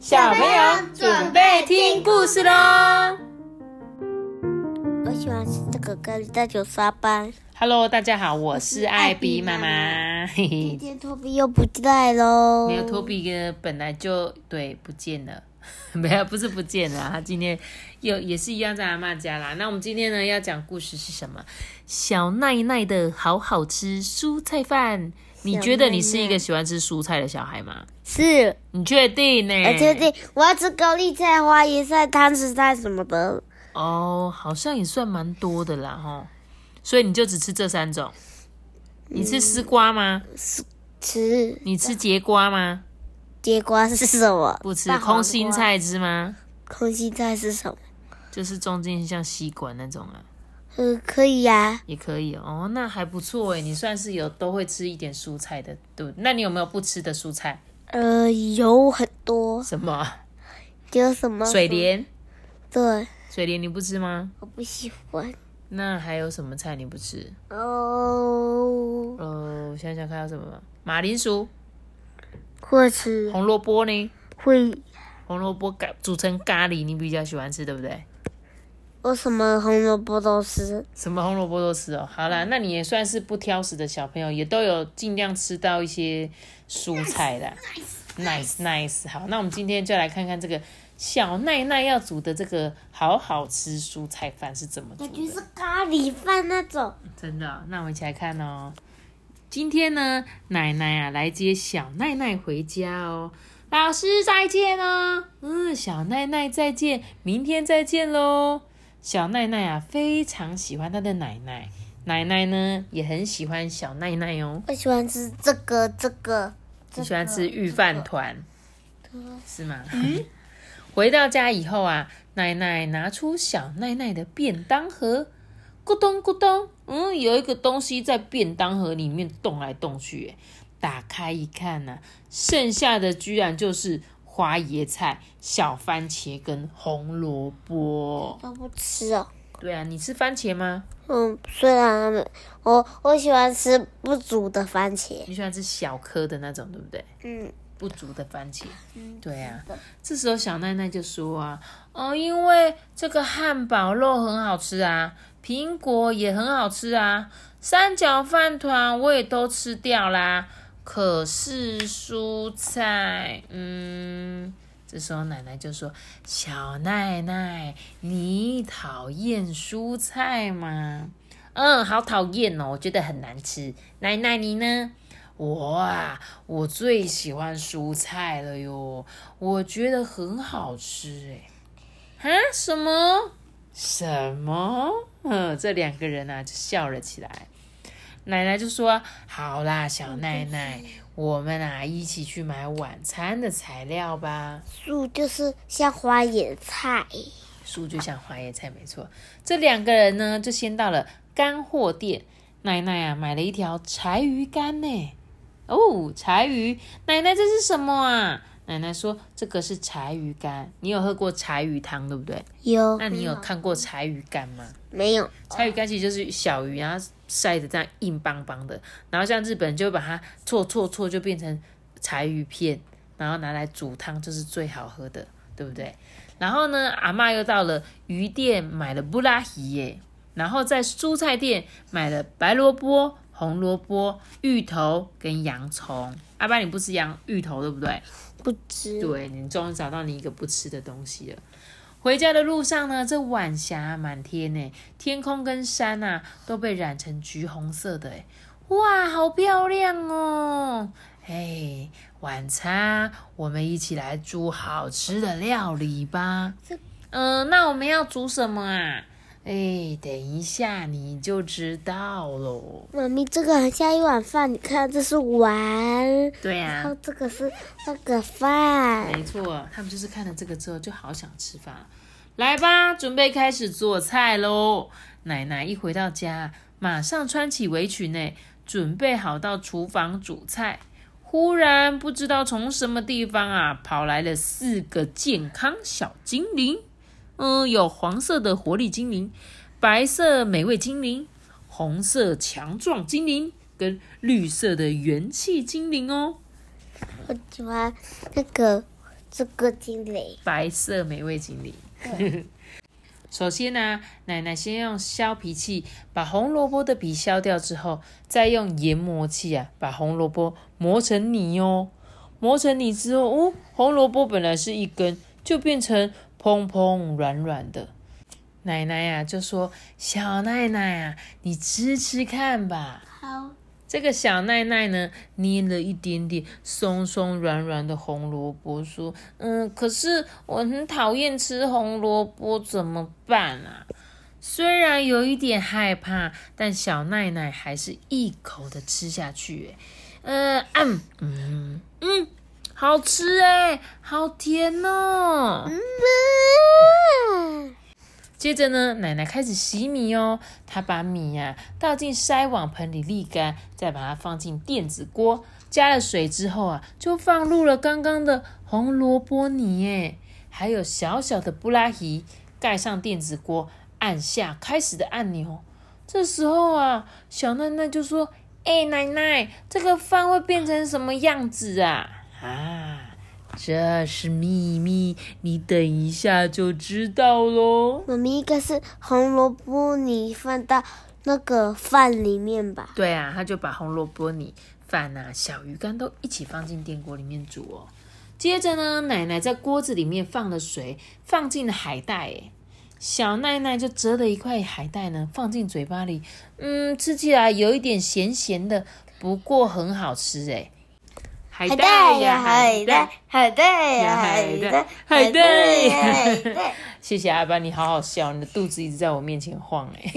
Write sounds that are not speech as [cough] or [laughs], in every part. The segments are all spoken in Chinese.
小朋友准备听故事喽！我喜欢吃这个咖喱大酒沙班。Hello，大家好，我是艾比妈妈。今天托比又不在喽。没有托比哥本来就对不见了，[laughs] 没有不是不见了，他今天又也是一样在阿妈家啦。那我们今天呢要讲故事是什么？小奈奈的好好吃蔬菜饭。你觉得你是一个喜欢吃蔬菜的小孩吗？是，你确定呢？我确定我要吃高丽菜、花椰菜、汤匙菜什么的。哦，好像也算蛮多的啦，哈。所以你就只吃这三种？你吃丝瓜吗？吃。你吃节瓜吗？节瓜是什么？不吃。空心菜吃吗？空心菜是什么？就是中间像吸管那种啊。呃，可以呀、也可以哦，那还不错哎，你算是有都会吃一点蔬菜的，对不对？那你有没有不吃的蔬菜？呃，有很多。什么？有什么？水莲。对。水莲你不吃吗？我不喜欢。那还有什么菜你不吃？哦。呃，我想想看有什么？马铃薯。会吃。红萝卜呢？会。红萝卜咖煮成咖喱，你比较喜欢吃，对不对？我什么红萝卜都吃，什么红萝卜都吃哦。好啦，那你也算是不挑食的小朋友，也都有尽量吃到一些蔬菜的。Nice nice，好，那我们今天就来看看这个小奈奈要煮的这个好好吃蔬菜饭是怎么煮的。感觉是咖喱饭那种。真的、哦，那我们一起来看哦。今天呢，奶奶啊来接小奈奈回家哦。老师再见哦。嗯，小奈奈再见，明天再见喽。小奈奈啊，非常喜欢她的奶奶，奶奶呢也很喜欢小奈奈哦。我喜欢吃这个这个。你喜欢吃御饭团，是吗？嗯 [laughs] 回到家以后啊，奶奶拿出小奈奈的便当盒，咕咚咕咚，嗯，有一个东西在便当盒里面动来动去，打开一看呢、啊，剩下的居然就是。花椰菜、小番茄跟红萝卜都不吃哦。对啊，你吃番茄吗？嗯，虽然我我喜欢吃不煮的番茄。你喜欢吃小颗的那种，对不对？嗯，不足的番茄。嗯，对啊。这时候小奈奈就说啊，哦，因为这个汉堡肉很好吃啊，苹果也很好吃啊，三角饭团我也都吃掉啦。可是蔬菜，嗯，这时候奶奶就说：“小奈奈，你讨厌蔬菜吗？”嗯，好讨厌哦，我觉得很难吃。奶奶你呢？我啊，我最喜欢蔬菜了哟，我觉得很好吃哎。啊？什么？什么？嗯，这两个人啊就笑了起来。奶奶就说：“好啦，小奈奈，我们啊一起去买晚餐的材料吧。树就是像花野菜，树就像花野菜，没错。这两个人呢，就先到了干货店。奶奶啊，买了一条柴鱼干呢。哦，柴鱼，奶奶这是什么啊？奶奶说这个是柴鱼干。你有喝过柴鱼汤对不对？有。那你有看过柴鱼干吗？没有。柴鱼干其实就是小鱼，然后晒的这样硬邦邦的，然后像日本人就会把它搓搓搓，就变成柴鱼片，然后拿来煮汤，就是最好喝的，对不对？然后呢，阿嬷又到了鱼店买了布拉鱼耶，然后在蔬菜店买了白萝卜、红萝卜、芋头跟洋葱。阿爸，你不吃洋芋头对不对？不吃。对，你终于找到你一个不吃的东西了。回家的路上呢，这晚霞满天呢，天空跟山啊都被染成橘红色的，哎，哇，好漂亮哦！哎，晚餐我们一起来煮好吃的料理吧。嗯、呃，那我们要煮什么啊？哎，等一下你就知道喽。妈咪，这个很像一碗饭，你看这是碗，对呀、然后这个是那个饭。没错，他们就是看了这个之后就好想吃饭了。来吧，准备开始做菜喽！奶奶一回到家，马上穿起围裙呢，准备好到厨房煮菜。忽然，不知道从什么地方啊，跑来了四个健康小精灵。嗯，有黄色的活力精灵，白色美味精灵，红色强壮精灵，跟绿色的元气精灵哦。我喜欢那个这个精灵，白色美味精灵。[laughs] 首先呢、奶奶先用削皮器把红萝卜的皮削掉之后，再用研磨器啊把红萝卜磨成泥哦。磨成泥之后，哦，红萝卜本来是一根，就变成蓬蓬软软的。奶奶呀、就说：“小奈奈啊，你吃吃看吧。”好，这个小奈奈呢，捏了一点点松松软软的红萝卜，说：“嗯，可是我很讨厌吃红萝卜，怎么办啊？”虽然有一点害怕，但小奈奈还是一口的吃下去。哎，嗯嗯嗯，好吃哎，好甜哦。接着呢，奶奶开始洗米哦。她把米呀、倒进筛网盆里沥干，再把它放进电子锅，加了水之后啊，就放入了刚刚的红萝卜泥耶，还有小小的布拉提，盖上电子锅，按下开始的按钮。这时候啊，小奈奈就说：“哎、奶奶，这个饭会变成什么样子啊？”啊，这是秘密，你等一下就知道喽。妈咪应该是红萝卜泥放到那个饭里面吧？对啊，他就把红萝卜泥、饭啊、小鱼干都一起放进电锅里面煮哦。接着呢，奶奶在锅子里面放了水，放进了海带，诶小奈奈就折了一块海带呢，放进嘴巴里，嗯，吃起来有一点咸咸的，不过很好吃诶海海带呀，海带，海带呀，海带，海带呀，海带。[laughs] 谢谢阿班，你好好笑，你的肚子一直在我面前晃哎。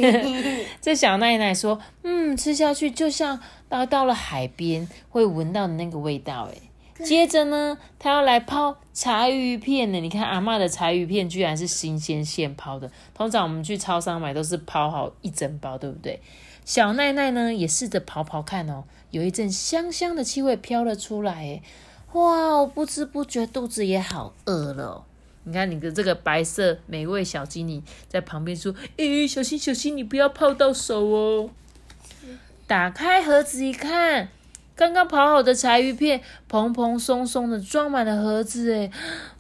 这小奈奈说，嗯，吃下去就像到到了海边会闻到的那个味道哎。接着呢，她要来泡柴鱼片呢。你看阿嬷的柴鱼片居然是新鲜现泡的，通常我们去超商买都是泡好一整包，对不对？小奈奈呢也试着刨刨看哦，有一阵香香的气味飘了出来哎，哇，我不知不觉肚子也好饿了。你看你的这个白色美味小精灵在旁边说：“诶，小心小心，你不要泡到手哦。”打开盒子一看，刚刚泡好的柴鱼片，蓬蓬松松的装满了盒子，诶，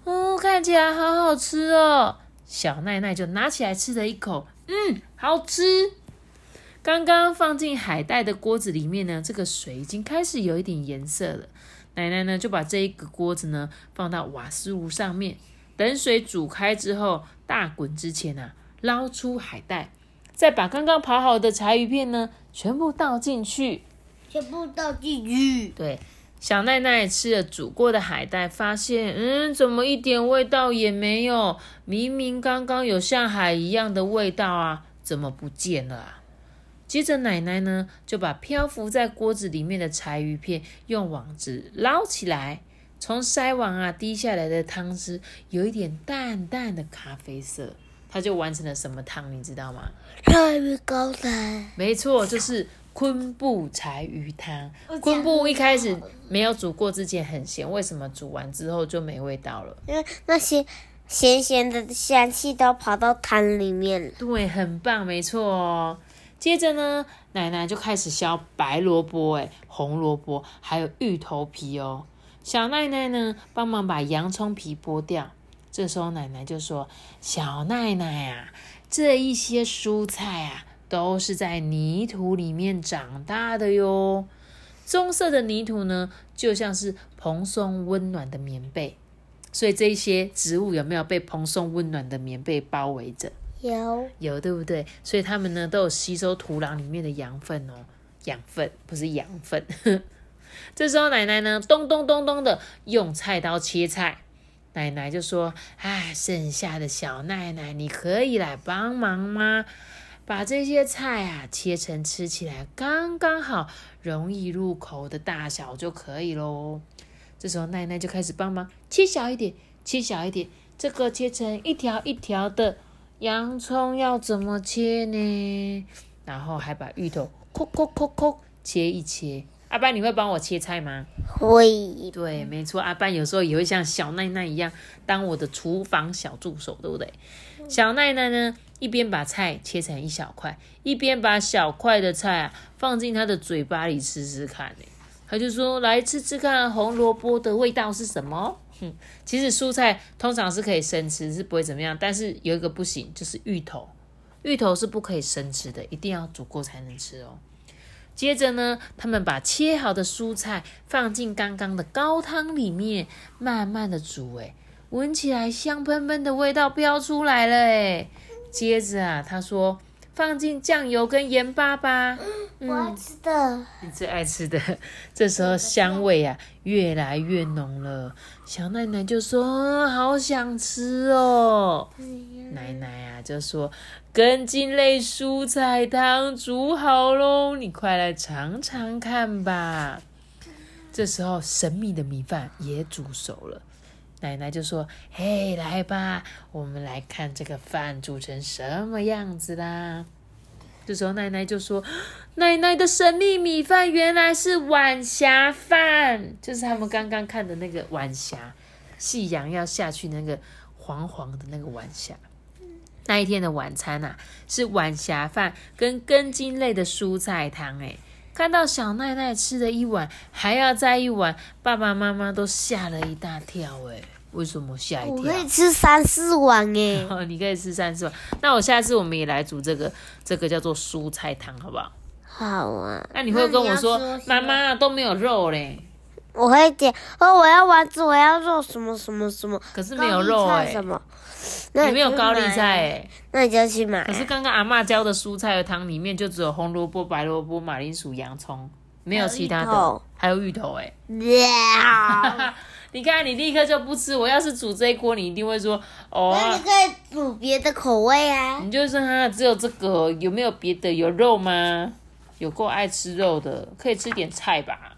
哦，看起来好好吃哦。小奈奈就拿起来吃了一口，嗯，好吃。刚刚放进海带的锅子里面呢，这个水已经开始有一点颜色了。奶奶呢就把这一个锅子呢放到瓦斯炉上面，等水煮开之后，大滚之前啊，捞出海带，再把刚刚刨好的柴鱼片呢全部倒进去。全部倒进去。对，小奈奈吃了煮过的海带，发现，嗯，怎么一点味道也没有？明明刚刚有像海一样的味道啊，怎么不见了啊？接着奶奶呢，就把漂浮在锅子里面的柴鱼片用网子捞起来，从筛网啊滴下来的汤汁有一点淡淡的咖啡色，它就完成了什么汤，你知道吗？柴鱼高汤，没错，就是昆布柴鱼汤。昆布一开始讲没有煮过之前很咸，为什么煮完之后就没味道了？因为那些咸咸的香气都跑到汤里面了。对，很棒，没错哦。接着呢，奶奶就开始削白萝卜、哎，红萝卜，还有芋头皮哦。小奈奈呢，帮忙把洋葱皮剥掉。这时候奶奶就说：“小奈奈啊，这一些蔬菜啊，都是在泥土里面长大的哟。棕色的泥土呢，就像是蓬松温暖的棉被。所以这一些植物有没有被蓬松温暖的棉被包围着？有有，对不对？所以它们呢都有吸收土壤里面的养分哦，养分不是养分。[laughs] 这时候奶奶呢，咚咚咚咚的用菜刀切菜。奶奶就说：“哎，剩下的小奈奈，你可以来帮忙吗？把这些菜啊切成吃起来刚刚好、容易入口的大小就可以喽。”这时候奈奈就开始帮忙切小一点，切小一点。这个切成一条一条的。洋葱要怎么切呢？然后还把芋头抠抠抠抠切一切。阿班，你会帮我切菜吗？会对，没错，阿班有时候也会像小奈奈一样当我的厨房小助手，对不对？小奈奈呢，一边把菜切成一小块，一边把小块的菜啊放进她的嘴巴里吃吃看。呢，他就说来吃吃看红萝卜的味道是什么。哼，其实蔬菜通常是可以生吃，是不会怎么样，但是有一个不行，就是芋头，芋头是不可以生吃的，一定要煮过才能吃哦。接着呢，他们把切好的蔬菜放进刚刚的高汤里面，慢慢的煮，诶，闻起来香喷喷的味道飘出来了，诶。接着啊，他说放进酱油跟盐巴吧，我要吃的，你最爱吃的。[laughs] 这时候香味啊越来越浓了，小奶奶就说好想吃哦。奶奶啊就说根茎类蔬菜汤煮好喽，你快来尝尝看吧。这时候神秘的米饭也煮熟了。奶奶就说：“嘿，来吧，我们来看这个饭煮成什么样子啦。”这时候奶奶就说：“奶奶的神秘米饭原来是晚霞饭，就是他们刚刚看的那个晚霞，夕阳要下去那个黄黄的那个晚霞。那一天的晚餐呐，是晚霞饭跟根茎类的蔬菜汤。诶，看到小奈奈吃了一碗，还要再一碗，爸爸妈妈都吓了一大跳。诶。为什么下一跳？我可以吃三四碗诶。[laughs] 你可以吃三四碗。那我下次我们也来煮这个，这个叫做蔬菜汤，好不好？好啊。那你会跟我说，妈妈都没有肉嘞。我会点哦，我要丸子，我要肉什么什么什么。可是没有肉哎。什么？你没有高丽菜哎。那你就去买。可是刚刚阿妈教的蔬菜的汤里面就只有红萝卜、白萝卜、马铃薯、洋葱，没有其他的。还有芋头哎。[laughs] 你看，你立刻就不吃。我要是煮这一锅，你一定会说哦。那你可以煮别的口味啊。你就说哈，只有这个，有没有别的？有肉吗？有够爱吃肉的，可以吃点菜吧。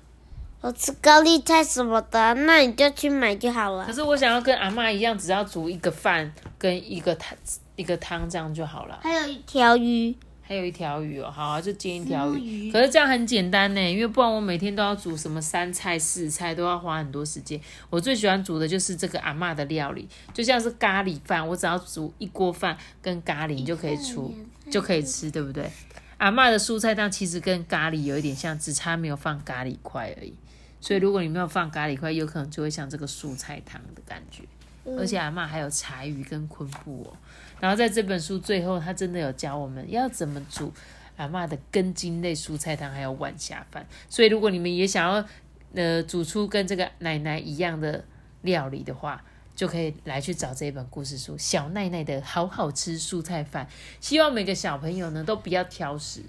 我吃高丽菜什么的，那你就去买就好了。可是我想要跟阿妈一样，只要煮一个饭跟一个汤，一个汤这样就好了。还有一条鱼。还有一条鱼哦，好，啊就煎一条鱼。可是这样很简单呢，因为不然我每天都要煮什么三菜四菜，都要花很多时间。我最喜欢煮的就是这个阿妈的料理，就像是咖喱饭，我只要煮一锅饭跟咖喱就可以出，就可以吃，对不对？阿妈的蔬菜汤其实跟咖喱有一点像，只差没有放咖喱块而已。所以如果你没有放咖喱块，有可能就会像这个蔬菜汤的感觉。而且阿妈还有柴鱼跟昆布哦，然后在这本书最后，他真的有教我们要怎么煮阿妈的根茎类蔬菜汤，还有晚霞饭。所以如果你们也想要呃煮出跟这个奶奶一样的料理的话，就可以来去找这一本故事书《小奈奈的好好吃蔬菜饭》。希望每个小朋友呢都不要挑食，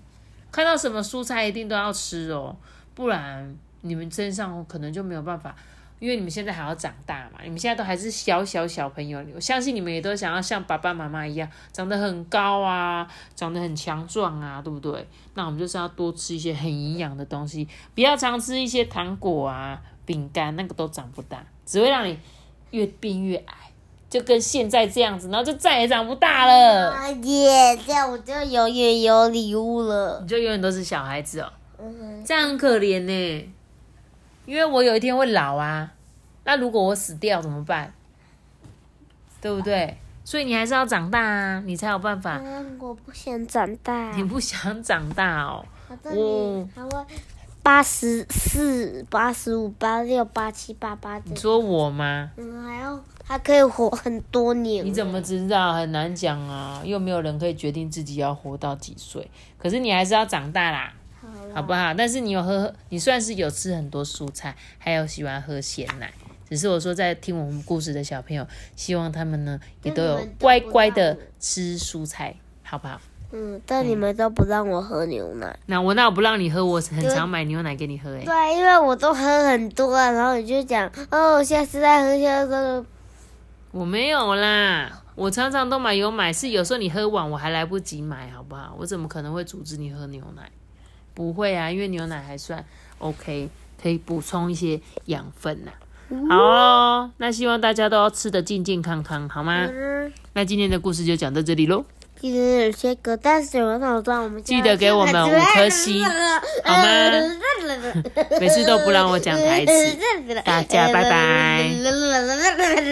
看到什么蔬菜一定都要吃哦，不然你们身上可能就没有办法。因为你们现在还要长大嘛，你们现在都还是小小小朋友，我相信你们也都想要像爸爸妈妈一样，长得很高啊，长得很强壮啊，对不对？那我们就是要多吃一些很营养的东西，不要常吃一些糖果啊、饼干，那个都长不大，只会让你越变越矮，就跟现在这样子，然后就再也长不大了。耶，这样我就永远有礼物了。你就永远都是小孩子哦，这样很可怜呢。因为我有一天会老啊，那如果我死掉怎么办？对不对？所以你还是要长大啊，你才有办法。我不想长大。你不想长大哦？我还会八十四、八十五、八六、八七、八八。你说我吗？嗯，还要还可以活很多年。你怎么知道？很难讲啊，又没有人可以决定自己要活到几岁。可是你还是要长大啦。好不好？但是你有喝，你算是有吃很多蔬菜，还有喜欢喝鲜奶。只是我说在听我们故事的小朋友，希望他们呢也都有乖乖的吃蔬菜，好不好？嗯，但你们都不让我喝牛奶。那我那我不让你喝，我很常买牛奶给你喝哎。对，因为我都喝很多，然后你就讲哦，下次再喝，下次再喝。我没有啦，我常常都买有买，是有时候你喝完我还来不及买，好不好？我怎么可能会阻止你喝牛奶？不会啊，因为牛奶还算 OK，可以补充一些养分呐。好，那希望大家都要吃的健健康康，好吗？那今天的故事就讲到这里喽。记得有些歌，但是我脑中我们记得给我们五颗星，好吗？[laughs] 每次都不让我讲台词，大家拜拜。[laughs]